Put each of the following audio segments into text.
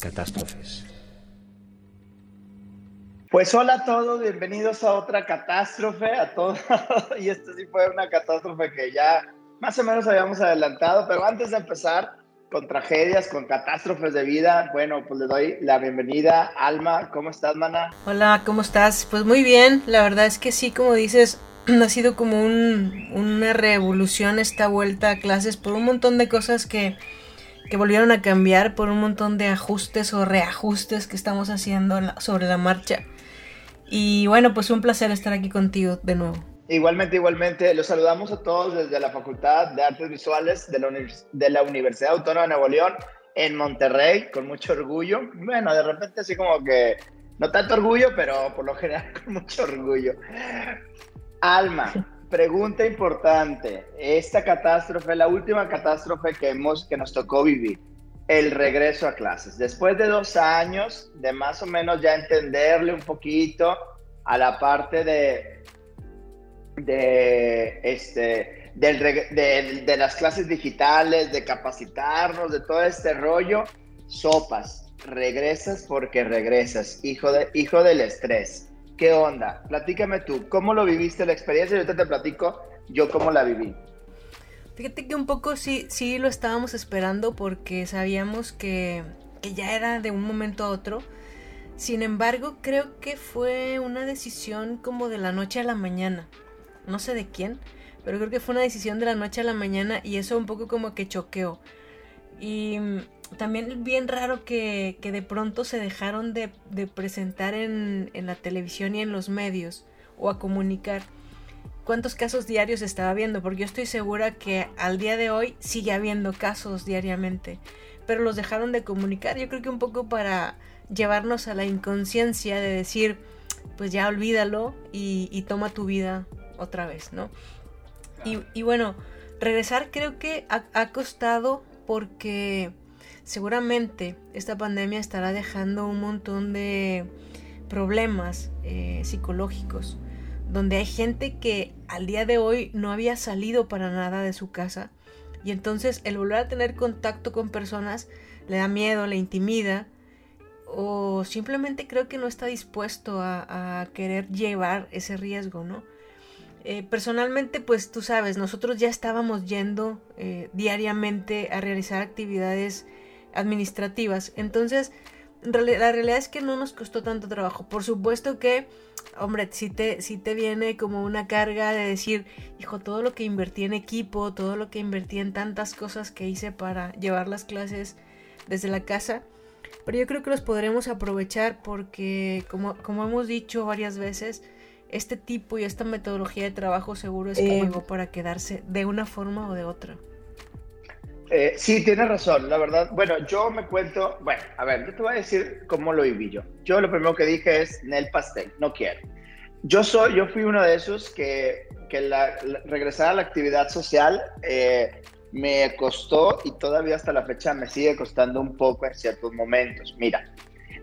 Catástrofes. Pues hola a todos, bienvenidos a otra catástrofe, a todos. y esta sí fue una catástrofe que ya más o menos habíamos adelantado, pero antes de empezar con tragedias, con catástrofes de vida, bueno, pues le doy la bienvenida. Alma, ¿cómo estás, mana? Hola, ¿cómo estás? Pues muy bien, la verdad es que sí, como dices, ha sido como un, una revolución esta vuelta a clases por un montón de cosas que que volvieron a cambiar por un montón de ajustes o reajustes que estamos haciendo sobre la marcha. Y bueno, pues un placer estar aquí contigo de nuevo. Igualmente, igualmente, los saludamos a todos desde la Facultad de Artes Visuales de la, de la Universidad Autónoma de Nuevo León en Monterrey, con mucho orgullo. Bueno, de repente así como que no tanto orgullo, pero por lo general con mucho orgullo. Alma, Pregunta importante. Esta catástrofe, la última catástrofe que, hemos, que nos tocó vivir, el regreso a clases. Después de dos años de más o menos ya entenderle un poquito a la parte de, de, este, de, las clases digitales, de capacitarnos, de todo este rollo, sopas. Regresas porque regresas, hijo, de, hijo del estrés ¿Qué onda? Platícame tú, ¿cómo lo viviste la experiencia? Y ahorita te platico yo cómo la viví. Fíjate que un poco sí, sí lo estábamos esperando porque sabíamos que, que ya era de un momento a otro. Sin embargo, creo que fue una decisión como de la noche a la mañana. No sé de quién, pero creo que fue una decisión de la noche a la mañana y eso un poco como que choqueó. Y también bien raro que, de pronto se dejaron de, presentar en, la televisión y en los medios o a comunicar. Cuántos casos diarios estaba viendo, porque yo estoy segura que al día de hoy sigue habiendo casos diariamente, pero los dejaron de comunicar, yo creo que un poco para llevarnos a la inconsciencia de decir, pues ya olvídalo y, toma tu vida otra vez, ¿no? Y, bueno, regresar creo que ha costado porque seguramente esta pandemia estará dejando un montón de problemas eh, psicológicos, donde hay gente que al día de hoy no había salido para nada de su casa y entonces el volver a tener contacto con personas le da miedo, le intimida o simplemente creo que no está dispuesto a, querer llevar ese riesgo, ¿no? Eh, personalmente, pues tú sabes, nosotros ya estábamos yendo eh, diariamente a realizar actividades administrativas. Entonces, la realidad es que no nos costó tanto trabajo. Por supuesto que, hombre, si te, si te viene como una carga de decir, hijo, todo lo que invertí en equipo, todo lo que invertí en tantas cosas que hice para llevar las clases desde la casa. Pero yo creo que los podremos aprovechar porque, como, como hemos dicho varias veces, este tipo y esta metodología de trabajo seguro es que llegó para quedarse de una forma o de otra. Eh, sí, tienes razón, la verdad. Bueno, yo me cuento, bueno, a ver, yo te voy a decir cómo lo viví yo. Yo lo primero que dije es, Nel pastel, no quiero. Yo soy, yo fui uno de esos que, que la, regresar a la actividad social eh, me costó y todavía hasta la fecha me sigue costando un poco en ciertos momentos. Mira,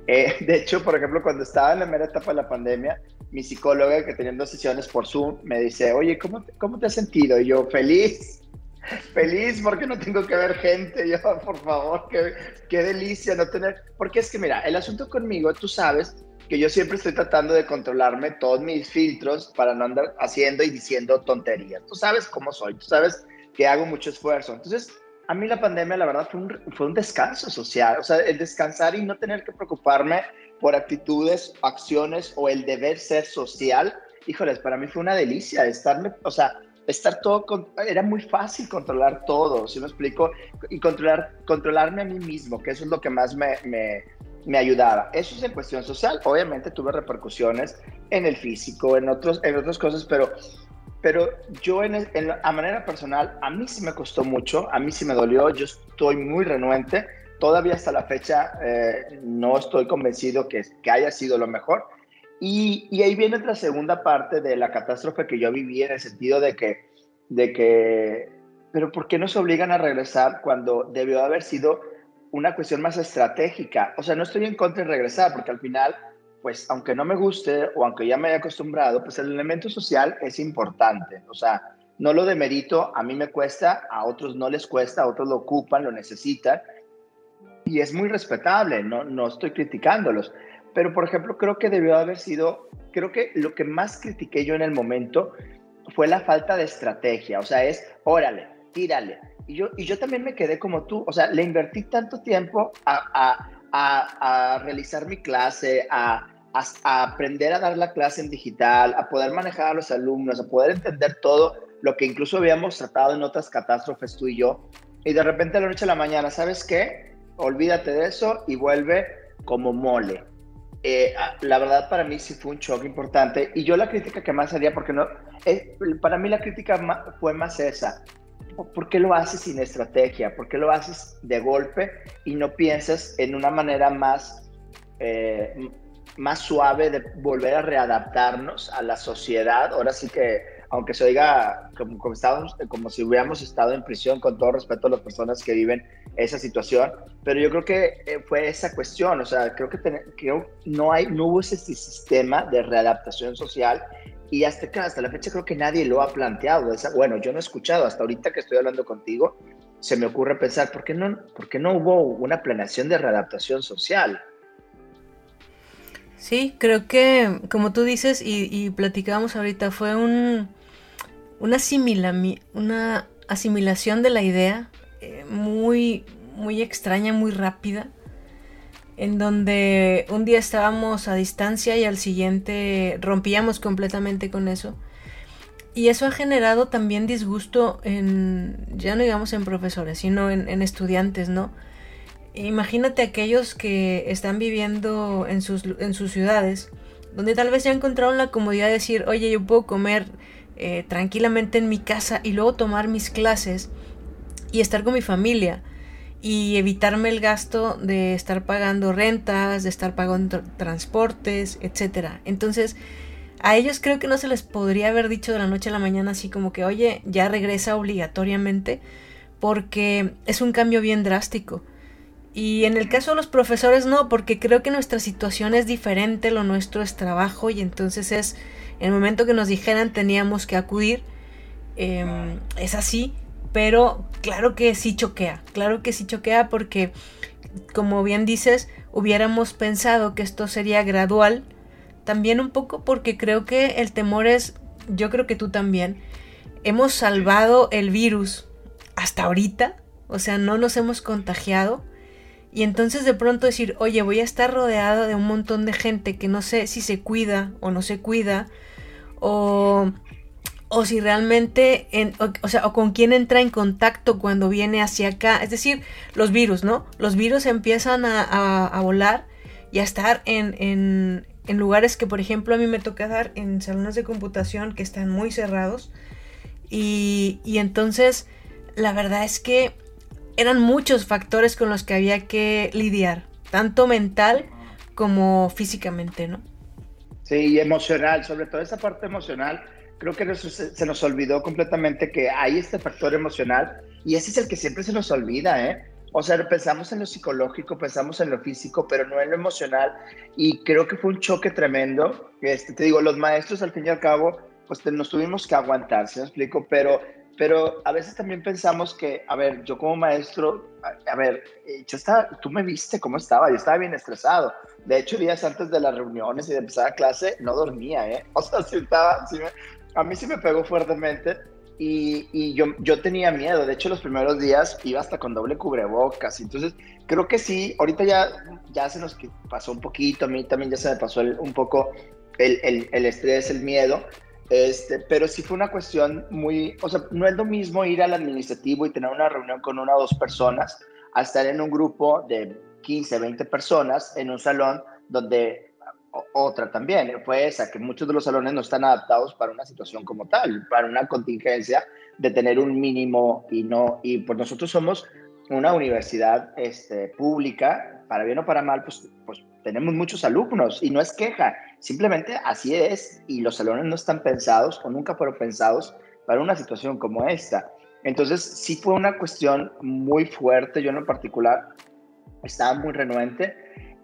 eh, de hecho, por ejemplo, cuando estaba en la mera etapa de la pandemia, mi psicóloga que teniendo sesiones por Zoom me dice, oye, ¿cómo, cómo te has sentido? Y yo, feliz, Feliz porque no tengo que ver gente, yo, por favor, qué, qué delicia no tener. Porque es que, mira, el asunto conmigo, tú sabes que yo siempre estoy tratando de controlarme todos mis filtros para no andar haciendo y diciendo tonterías. Tú sabes cómo soy, tú sabes que hago mucho esfuerzo. Entonces, a mí la pandemia, la verdad, fue un, fue un descanso social, o sea, el descansar y no tener que preocuparme por actitudes, acciones o el deber ser social. Híjoles, para mí fue una delicia estarme, o sea, estar todo, era muy fácil controlar todo, si me explico? Y controlar, controlarme a mí mismo, que eso es lo que más me, me, me ayudaba. Eso es en cuestión social. Obviamente tuve repercusiones en el físico, en, otros, en otras cosas, pero, pero yo en, a manera personal, a mí sí me costó mucho, a mí sí me dolió, yo estoy muy renuente. Todavía hasta la fecha eh, no estoy convencido que, que haya sido lo mejor, y, ahí viene la segunda parte de la catástrofe que yo viví en el sentido de que, de que, pero ¿por qué nos obligan a regresar cuando debió haber sido una cuestión más estratégica? O sea, no estoy en contra de regresar, porque al final, pues aunque no me guste o aunque ya me haya acostumbrado, pues el elemento social es importante. O sea, no lo demerito, a mí me cuesta, a otros no les cuesta, a otros lo ocupan, lo necesitan. y es muy respetable, no, no estoy criticándolos, pero por ejemplo creo que debió haber sido, creo que lo que más critiqué yo en el momento fue la falta de estrategia, o sea, es, órale, tírale. Y yo, y yo también me quedé como tú, o sea, le invertí tanto tiempo a, a, a, realizar mi clase, a, aprender a dar la clase en digital, a poder manejar a los alumnos, a poder entender todo lo que incluso habíamos tratado en otras catástrofes tú y yo. Y de repente a la noche a la mañana, ¿sabes qué? Olvídate de eso y vuelve como mole. Eh, ah, la verdad para mí sí fue un shock importante y yo la crítica que más haría, porque no, eh, para mí la crítica fue más esa, ¿por qué lo haces sin estrategia? ¿Por qué lo haces de golpe y no piensas en una manera más, eh, más suave de volver a readaptarnos a la sociedad? Ahora sí que aunque se oiga como, como, como si hubiéramos estado en prisión, con todo respeto a las personas que viven esa situación, pero yo creo que eh, fue esa cuestión, o sea, creo que, creo no, hay, no hubo ese sistema de readaptación social y hasta, hasta la fecha creo que nadie lo ha planteado. Esa, bueno, yo no he escuchado, hasta ahorita que estoy hablando contigo, se me ocurre pensar, ¿por qué no, por qué no hubo una planeación de readaptación social? Sí, creo que, como tú dices y, y platicábamos ahorita, fue un, una, una asimilación de la idea eh, muy, muy extraña, muy rápida, en donde un día estábamos a distancia y al siguiente rompíamos completamente con eso. Y eso ha generado también disgusto en, ya no digamos en profesores, sino en, en estudiantes, ¿no? Imagínate aquellos que están viviendo en sus, en sus ciudades, donde tal vez ya encontraron la comodidad de decir, oye, yo puedo comer eh, tranquilamente en mi casa y luego tomar mis clases y estar con mi familia y evitarme el gasto de estar pagando rentas, de estar pagando transportes, etcétera. Entonces, a ellos creo que no se les podría haber dicho de la noche a la mañana así como que, oye, ya regresa obligatoriamente, porque es un cambio bien drástico. Y en el caso de los profesores no, porque creo que nuestra situación es diferente, lo nuestro es trabajo y entonces es en el momento que nos dijeran teníamos que acudir. Em, es así, pero claro que sí choquea, claro que sí choquea porque, como bien dices, hubiéramos pensado que esto sería gradual, también un poco porque creo que el temor es, yo creo que tú también, hemos salvado el virus hasta ahorita, o sea, no nos hemos contagiado. Y entonces de pronto decir, oye, voy a estar rodeado de un montón de gente que no sé si se cuida o no se cuida, o, o si realmente, o, sea, o con quién entra en contacto cuando viene hacia acá. Es decir, los virus, ¿no? Los virus empiezan a, a, volar y a estar en, en, lugares que, por ejemplo, a mí me toca dar en salones de computación que están muy cerrados. Y, y entonces, la verdad es que eran muchos factores con los que había que lidiar, tanto mental como físicamente, ¿no? Sí, emocional, sobre todo esa parte emocional. Creo que se, nos olvidó completamente que hay este factor emocional y ese es el que siempre se nos olvida, ¿eh? O sea, pensamos en lo psicológico, pensamos en lo físico, pero no en lo emocional. Y creo que fue un choque tremendo. Este, te digo, los maestros al fin y al cabo, pues nos tuvimos que aguantar, ¿se me explico? Pero pero a veces también pensamos que, a ver, yo como maestro, a, ver, eh, yo estaba, tú me viste cómo estaba, yo estaba bien estresado. De hecho, días antes de las reuniones y de empezar la clase, no dormía, ¿eh? O sea, sí estaba, sí me, a mí sí me pegó fuertemente y, y, yo, yo tenía miedo. De hecho, los primeros días iba hasta con doble cubrebocas. Entonces, creo que sí, ahorita ya, ya se nos pasó un poquito, a mí también ya se me pasó un poco el, el, el estrés, el miedo este, pero sí fue una cuestión muy, o sea, no es lo mismo ir al administrativo y tener una reunión con una o dos personas a estar en un grupo de 15, 20 personas en un salón donde otra también fue esa, que muchos de los salones no están adaptados para una situación como tal, para una contingencia de tener un mínimo y no, y pues nosotros somos una universidad este, pública, para bien o para mal, pues, pues tenemos muchos alumnos y no es queja, simplemente así es y los salones no están pensados o nunca fueron pensados para una situación como esta. Entonces sí fue una cuestión muy fuerte, yo en particular estaba muy renuente.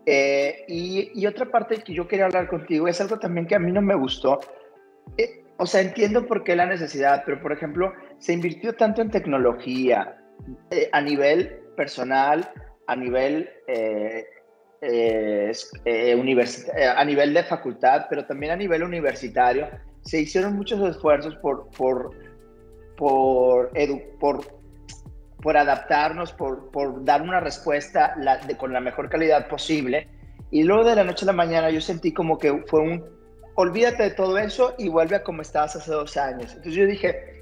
Eh, y, otra parte que yo quería hablar contigo es algo también que a mí no me gustó. Eh, o sea, entiendo por qué la necesidad, pero por ejemplo, se invirtió tanto en tecnología eh, a nivel personal, a nivel, eh, eh, a nivel de facultad, pero también a nivel universitario, se hicieron muchos esfuerzos por, por, por, por, por adaptarnos, por, por, dar una respuesta con la mejor calidad posible. Y luego de la noche a la mañana yo sentí como que fue un, olvídate de todo eso y vuelve a como estabas hace dos años. Entonces yo dije,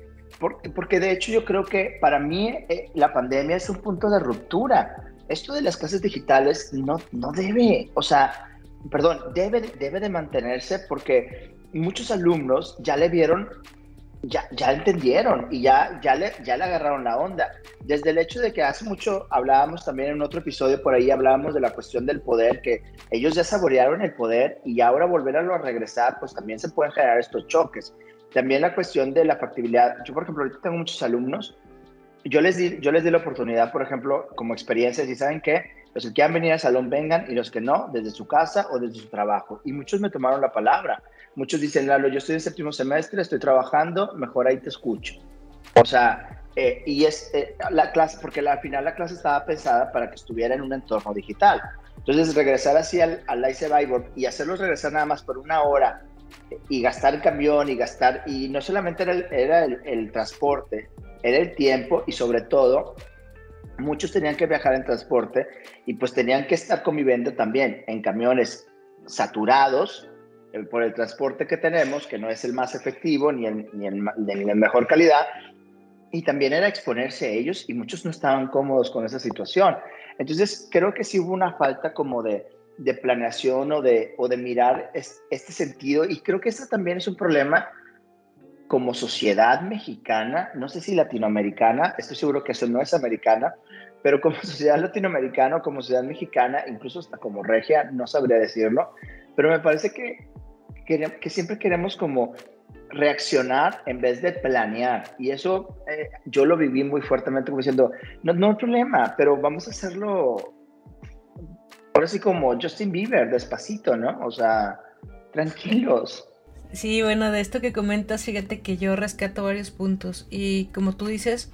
porque de hecho yo creo que para mí eh, la pandemia es un punto de ruptura. Esto de las clases digitales no, no debe, o sea, perdón, debe, debe de mantenerse porque muchos alumnos ya le vieron, ya, ya entendieron y ya, ya, le, ya le agarraron la onda. Desde el hecho de que hace mucho hablábamos también en otro episodio por ahí, hablábamos de la cuestión del poder, que ellos ya saborearon el poder y ahora volver a regresar, pues también se pueden generar estos choques. También la cuestión de la factibilidad. Yo, por ejemplo, ahorita tengo muchos alumnos. Yo les di, yo les di la oportunidad, por ejemplo, como experiencia, si saben que los que quieran venir al salón vengan y los que no, desde su casa o desde su trabajo. Y muchos me tomaron la palabra. Muchos dicen, Lalo, yo estoy en séptimo semestre, estoy trabajando, mejor ahí te escucho. O sea, eh, y es eh, la clase, porque al final la clase estaba pensada para que estuviera en un entorno digital. Entonces, regresar así al, al Live Survivor y hacerlos regresar nada más por una hora y gastar el camión y gastar, y no solamente era, el, era el, el, transporte, era el tiempo y sobre todo, muchos tenían que viajar en transporte y pues tenían que estar conviviendo también en camiones saturados eh, por el transporte que tenemos, que no es el más efectivo ni el, ni el, ni mejor calidad, y también era exponerse a ellos y muchos no estaban cómodos con esa situación. Entonces creo que sí hubo una falta como de, de planeación o de, o de mirar este sentido y creo que este también es un problema como sociedad mexicana, no sé si latinoamericana, estoy seguro que eso no es americana, pero como sociedad latinoamericana, como sociedad mexicana, incluso hasta como regia, no sabría decirlo, pero me parece que, que, siempre queremos como reaccionar en vez de planear. Y eso eh, yo lo viví muy fuertemente como diciendo, no, no hay problema, pero vamos a hacerlo ahora sí como Justin Bieber, despacito, ¿no? O sea, tranquilos. Sí, bueno, de esto que comentas, fíjate que yo rescato varios puntos. Y como tú dices,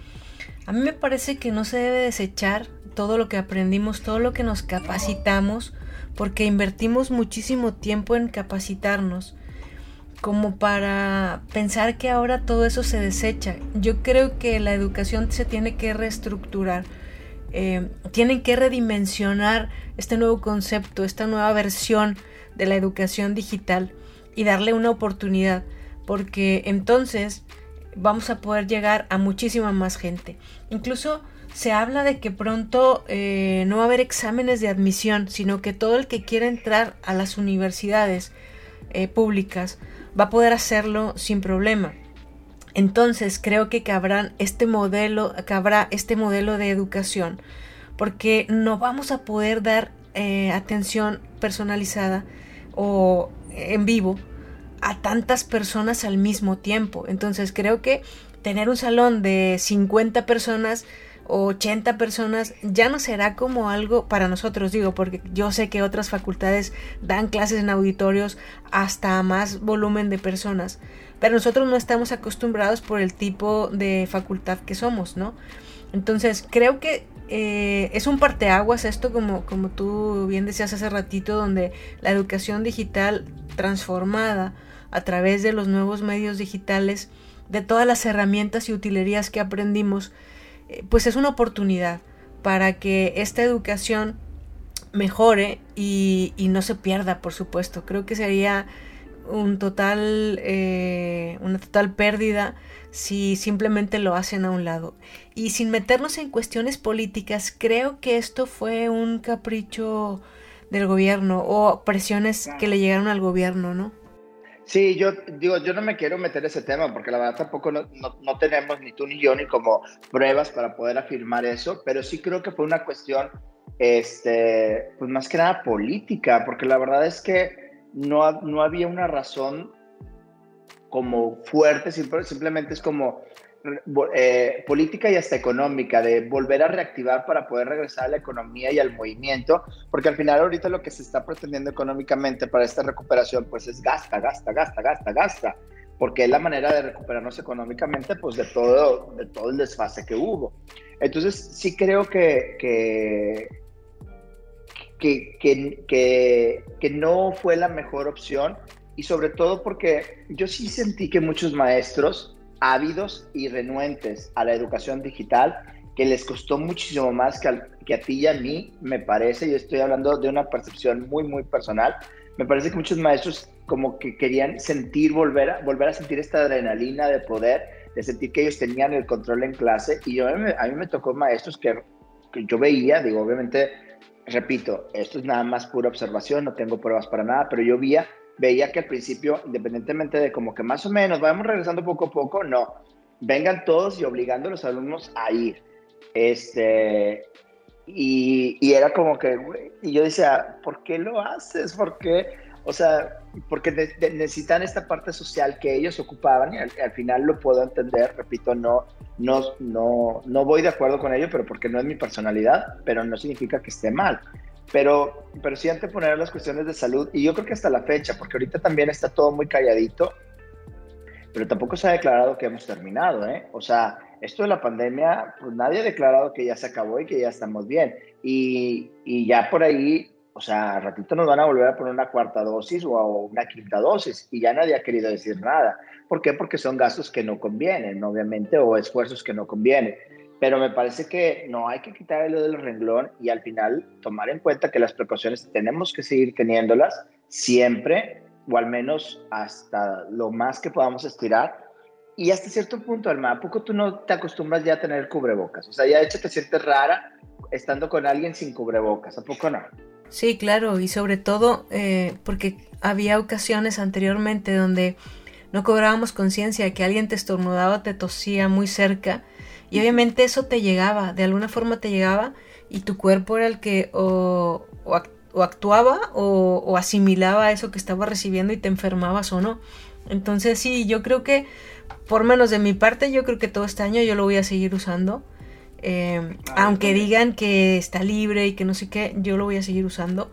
a mí me parece que no se debe desechar todo lo que aprendimos, todo lo que nos capacitamos, porque invertimos muchísimo tiempo en capacitarnos, como para pensar que ahora todo eso se desecha. Yo creo que la educación se tiene que reestructurar, eh, tienen que redimensionar este nuevo concepto, esta nueva versión de la educación digital y darle una oportunidad, porque entonces vamos a poder llegar a muchísima más gente. Incluso se habla de que pronto eh, no va a haber exámenes de admisión, sino que todo el que quiera entrar a las universidades eh, públicas va a poder hacerlo sin problema. Entonces creo que cabrán este modelo, cabrá este modelo de educación, porque no vamos a poder dar eh, atención personalizada o en vivo a tantas personas al mismo tiempo. Entonces creo que tener un salón de 50 personas 80 personas ya no será como algo para nosotros, digo, porque yo sé que otras facultades dan clases en auditorios hasta más volumen de personas, pero nosotros no estamos acostumbrados por el tipo de facultad que somos, ¿no? Entonces, creo que eh, es un parteaguas esto, como, como tú bien decías hace ratito, donde la educación digital transformada a través de los nuevos medios digitales, de todas las herramientas y utilerías que aprendimos, eh, pues es una oportunidad para que esta educación mejore y, no se pierda, por supuesto. Creo que sería un total, eh, una total pérdida si simplemente lo hacen a un lado. Y sin meternos en cuestiones políticas, creo que esto fue un capricho del gobierno o presiones que le llegaron al gobierno, ¿no? Sí, yo digo, yo no me quiero meter ese tema porque la verdad tampoco no, no, tenemos ni tú ni yo ni como pruebas para poder afirmar eso, pero sí creo que fue una cuestión, este, pues más que nada política, porque la verdad es que no, no había una razón como fuerte, simplemente es como eh, política y hasta económica, de volver a reactivar para poder regresar a la economía y al movimiento, porque al final ahorita lo que se está pretendiendo económicamente para esta recuperación, pues es gasta, gasta, gasta, gasta, gasta, porque es la manera de recuperarnos económicamente, pues de todo, de todo el desfase que hubo. Entonces, sí creo que, que, que, que, que, no fue la mejor opción y sobre todo porque yo sí sentí que muchos maestros ávidos y renuentes a la educación digital, que les costó muchísimo más que, que a ti y a mí, me parece, y estoy hablando de una percepción muy, muy personal, me parece que muchos maestros como que querían sentir, volver a, volver a sentir esta adrenalina de poder, de sentir que ellos tenían el control en clase. Y yo, a mí me tocó maestros que, que yo veía, digo, obviamente, repito, esto es nada más pura observación, no tengo pruebas para nada, pero yo veía, veía que al principio, independientemente de como que más o menos vamos regresando poco a poco, no, vengan todos y obligando a los alumnos a ir. Este, y, y era como que, y yo decía, ¿por qué lo haces? ¿Por qué? O sea, porque necesitan esta parte social que ellos ocupaban y al, final lo puedo entender, repito, no, no, no, no voy de acuerdo con ello, pero porque no es mi personalidad, pero no significa que esté mal. Pero, pero sí anteponer las cuestiones de salud y yo creo que hasta la fecha, porque ahorita también está todo muy calladito, pero tampoco se ha declarado que hemos terminado, ¿eh? O sea, esto de la pandemia, pues nadie ha declarado que ya se acabó y que ya estamos bien. Y, y ya por ahí o sea, ratito nos van a volver a poner una cuarta dosis o una quinta dosis y ya nadie ha querido decir nada. ¿Por qué? Porque son gastos que no convienen, obviamente, o esfuerzos que no convienen. Pero me parece que no hay que quitar el del renglón y al final tomar en cuenta que las precauciones tenemos que seguir teniéndolas siempre, o al menos hasta lo más que podamos estirar. Y hasta cierto punto, Alma, ¿a poco tú no te acostumbras ya a tener cubrebocas? O sea, ya de hecho te sientes rara estando con alguien sin cubrebocas, ¿a poco no? Sí, claro, y sobre todo eh, porque había ocasiones anteriormente donde no cobrábamos conciencia de que alguien te estornudaba, te tosía muy cerca y obviamente eso te llegaba, de alguna forma te llegaba y tu cuerpo era el que o, actuaba o, o, asimilaba eso que estaba recibiendo y te enfermabas o no. Entonces sí, yo creo que por menos de mi parte, yo creo que todo este año yo lo voy a seguir usando. Eh, aunque digan que está libre y que no sé qué, yo lo voy a seguir usando.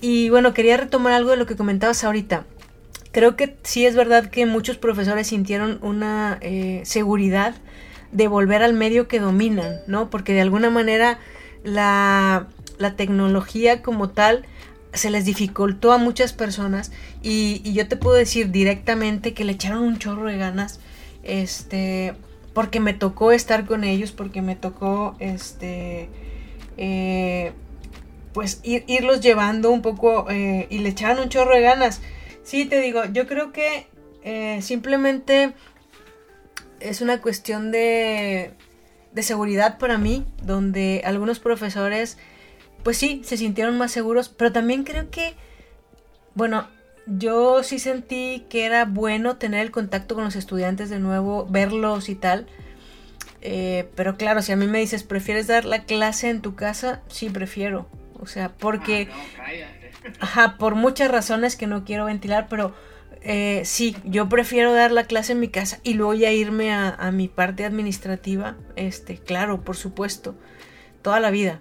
Y bueno, quería retomar algo de lo que comentabas ahorita. Creo que sí es verdad que muchos profesores sintieron una eh, seguridad de volver al medio que dominan, ¿no? Porque de alguna manera la, la tecnología como tal se les dificultó a muchas personas y, y, yo te puedo decir directamente que le echaron un chorro de ganas este porque me tocó estar con ellos, porque me tocó, este, eh, pues irlos llevando un poco eh, y le echaban un chorro de ganas. Sí, te digo, yo creo que eh, simplemente es una cuestión de, de seguridad para mí, donde algunos profesores, pues sí, se sintieron más seguros, pero también creo que, bueno, yo sí sentí que era bueno tener el contacto con los estudiantes de nuevo, verlos y tal. Eh, pero claro, si a mí me dices, ¿prefieres dar la clase en tu casa? Sí, prefiero. O sea, porque... Ah, ajá, por muchas razones que no quiero ventilar, pero eh, sí, yo prefiero dar la clase en mi casa y luego ya irme a, a mi parte administrativa. Este, claro, por supuesto. Toda la vida.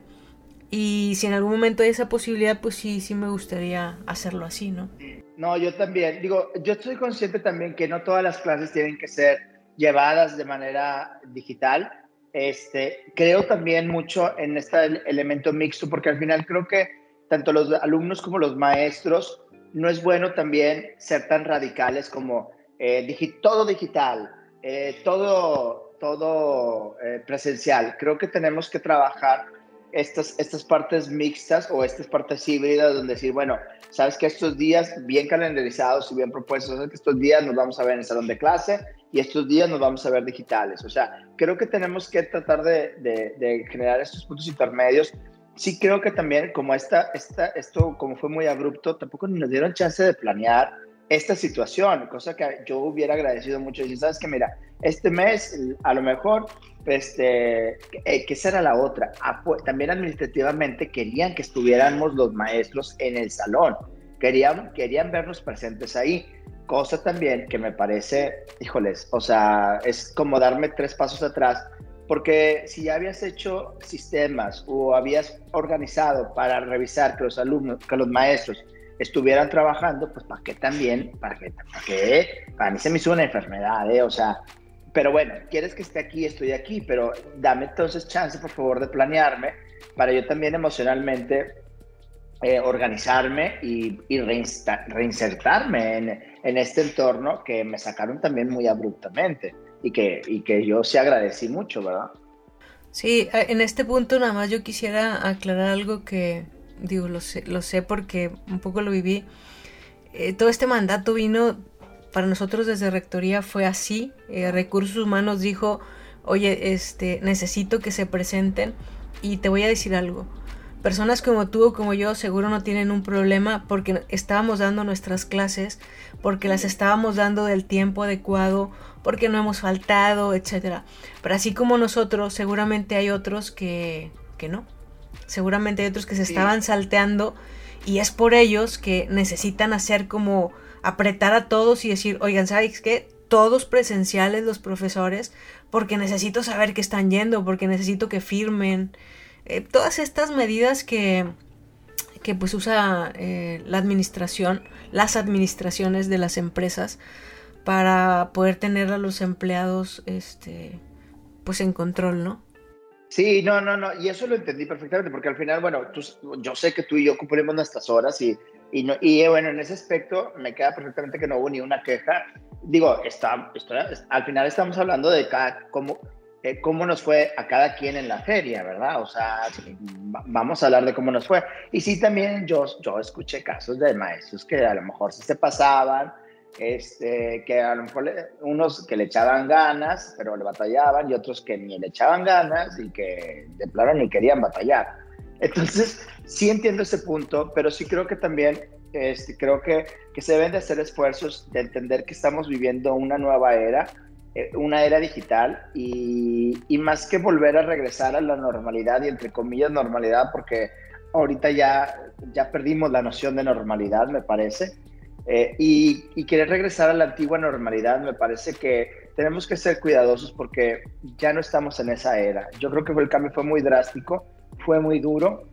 Y si en algún momento hay esa posibilidad, pues sí, sí me gustaría hacerlo así, ¿no? No, yo también. Digo, yo estoy consciente también que no todas las clases tienen que ser llevadas de manera digital. Este, creo también mucho en este elemento mixto, porque al final creo que tanto los alumnos como los maestros no es bueno también ser tan radicales como eh, todo digital, eh, todo, todo eh, presencial. Creo que tenemos que trabajar estas, estas partes mixtas o estas partes híbridas donde decir, bueno, sabes que estos días bien calendarizados y bien propuestos, sabes que estos días nos vamos a ver en el salón de clase y estos días nos vamos a ver digitales. O sea, creo que tenemos que tratar de, de, generar estos puntos intermedios. Sí creo que también como esta, esta, esto como fue muy abrupto, tampoco nos dieron chance de planear esta situación, cosa que yo hubiera agradecido mucho. Y sabes que mira, este mes a lo mejor, este, eh, que será la otra. También administrativamente querían que estuviéramos los maestros en el salón, querían, querían vernos presentes ahí. Cosa también que me parece, híjoles, o sea, es como darme tres pasos atrás, porque si ya habías hecho sistemas o habías organizado para revisar que los alumnos, que los maestros estuvieran trabajando, pues para qué también, para qué, para qué, para mí se me hizo una enfermedad, ¿eh? O sea, pero bueno, quieres que esté aquí, estoy aquí, pero dame entonces chance, por favor, de planearme para yo también emocionalmente eh, organizarme y, reinsertarme en, en, este entorno que me sacaron también muy abruptamente y que, y que yo sí agradecí mucho, ¿verdad? Sí, en este punto nada más yo quisiera aclarar algo que, digo, lo sé, lo sé porque un poco lo viví. Eh, todo este mandato vino para nosotros desde Rectoría fue así. Eh, Recursos Humanos dijo, oye, este, necesito que se presenten y te voy a decir algo Personas como tú o como yo seguro no tienen un problema porque estábamos dando nuestras clases, porque las estábamos dando del tiempo adecuado, porque no hemos faltado, etc. Pero así como nosotros, seguramente hay otros que, que no. Seguramente hay otros que se estaban salteando y es por ellos que necesitan hacer como apretar a todos y decir, oigan, ¿sabes qué? Todos presenciales los profesores, porque necesito saber que están yendo, porque necesito que firmen, eh, todas estas medidas que, que pues usa eh, la administración, las administraciones de las empresas para poder tener a los empleados este pues en control, ¿no? Sí, no, no, no, y eso lo entendí perfectamente, porque al final, bueno, yo sé que tú y yo cumplimos nuestras horas y, y, no, y bueno, en ese aspecto me queda perfectamente que no hubo ni una queja. Digo, está, al final estamos hablando de cada, cómo, eh, cómo nos fue a cada quien en la feria, ¿verdad? O sea, vamos a hablar de cómo nos fue. Y sí, también yo, yo escuché casos de maestros que a lo mejor sí se pasaban, este, que a lo mejor unos que le echaban ganas, pero le batallaban, y otros que ni le echaban ganas y que de plano ni querían batallar. Entonces, sí entiendo ese punto, pero sí creo que también, este, creo que, que se deben de hacer esfuerzos de entender que estamos viviendo una nueva era, eh, una era digital y, más que volver a regresar a la normalidad y entre comillas normalidad porque ahorita ya, ya perdimos la noción de normalidad me parece eh, y, y, querer regresar a la antigua normalidad me parece que tenemos que ser cuidadosos porque ya no estamos en esa era. Yo creo que el cambio fue muy drástico fue muy duro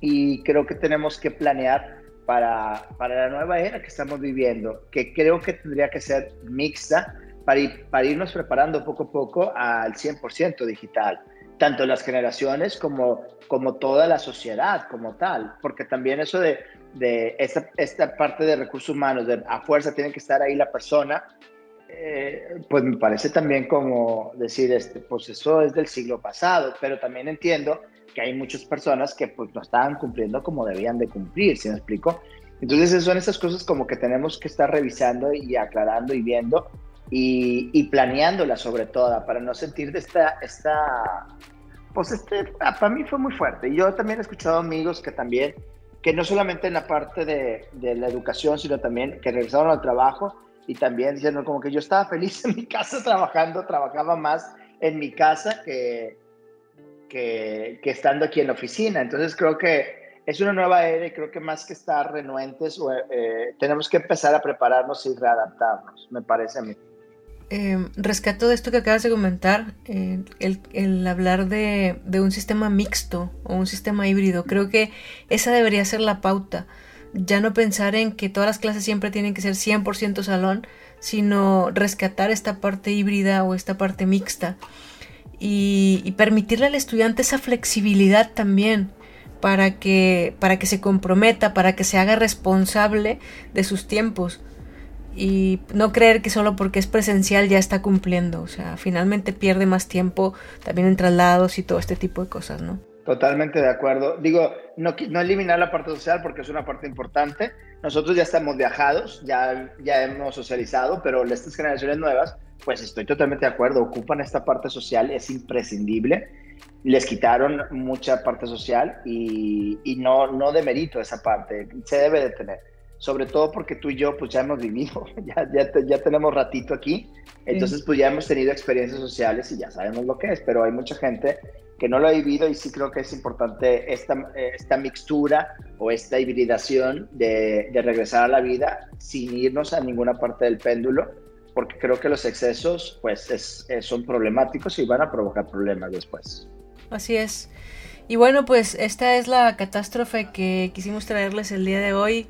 y creo que tenemos que planear para, para la nueva era que estamos viviendo que creo que tendría que ser mixta para, irnos preparando poco a poco al 100% digital, tanto las generaciones como, como toda la sociedad como tal, porque también eso de, de esta, esta parte de recursos humanos, de a fuerza tiene que estar ahí la persona, eh, pues me parece también como decir, este, pues eso es del siglo pasado, pero también entiendo que hay muchas personas que pues no estaban cumpliendo como debían de cumplir, ¿sí me explico? Entonces son esas cosas como que tenemos que estar revisando y aclarando y viendo y, planeándola sobre todo, para no sentir de esta, esta, pues este, para mí fue muy fuerte. Y yo también he escuchado amigos que también, que no solamente en la parte de, de la educación, sino también que regresaron al trabajo y también diciendo como que yo estaba feliz en mi casa trabajando, trabajaba más en mi casa que, que, que estando aquí en la oficina. Entonces creo que es una nueva era y creo que más que estar renuentes, eh, tenemos que empezar a prepararnos y readaptarnos, me parece a mí eh, rescato de esto que acabas de comentar, eh, el, hablar de, un sistema mixto o un sistema híbrido. Creo que esa debería ser la pauta. Ya no pensar en que todas las clases siempre tienen que ser 100% salón, sino rescatar esta parte híbrida o esta parte mixta. Y, y, permitirle al estudiante esa flexibilidad también para que, para que se comprometa, para que se haga responsable de sus tiempos y no creer que solo porque es presencial ya está cumpliendo, o sea, finalmente pierde más tiempo también en traslados y todo este tipo de cosas, ¿no? Totalmente de acuerdo. Digo, no, no eliminar la parte social porque es una parte importante. Nosotros ya estamos viajados, ya, ya hemos socializado, pero estas generaciones nuevas, pues estoy totalmente de acuerdo, ocupan esta parte social, es imprescindible. Les quitaron mucha parte social y, y no, no demerito esa parte, se debe de tener sobre todo porque tú y yo pues ya hemos vivido, ya, ya, ya tenemos ratito aquí, entonces pues ya hemos tenido experiencias sociales y ya sabemos lo que es, pero hay mucha gente que no lo ha vivido y sí creo que es importante esta, esta mixtura o esta hibridación de, de regresar a la vida sin irnos a ninguna parte del péndulo, porque creo que los excesos pues es, son problemáticos y van a provocar problemas después. Así es. Y bueno, pues esta es la catástrofe que quisimos traerles el día de hoy.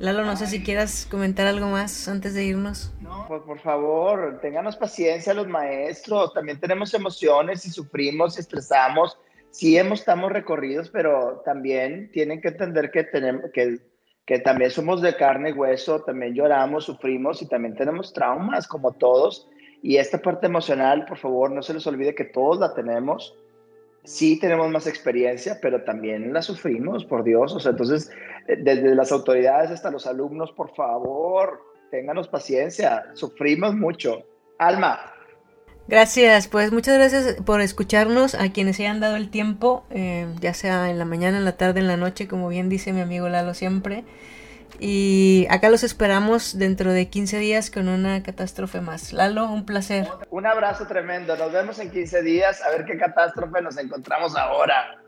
Lalo, no sé si quieras comentar algo más antes de irnos. No, pues por favor, ténganos paciencia los maestros. También tenemos emociones y sufrimos, estresamos, sí hemos, estamos recorridos, pero también tienen que entender que, tenemos, que, que también somos de carne y hueso, también lloramos, sufrimos y también tenemos traumas como todos. Y esta parte emocional, por favor, no se les olvide que todos la tenemos. Sí tenemos más experiencia, pero también la sufrimos, por Dios. O sea, entonces, eh, desde las autoridades hasta los alumnos, por favor, ténganos paciencia, sufrimos mucho. Alma, Gracias, pues muchas gracias por escucharnos a quienes se hayan dado el tiempo, eh, ya sea en la mañana, en la tarde, en la noche, como bien dice mi amigo Lalo siempre. Y acá los esperamos dentro de 15 días con una catástrofe más. Lalo, un placer. Un abrazo tremendo. Nos vemos en 15 días a ver qué catástrofe nos encontramos ahora.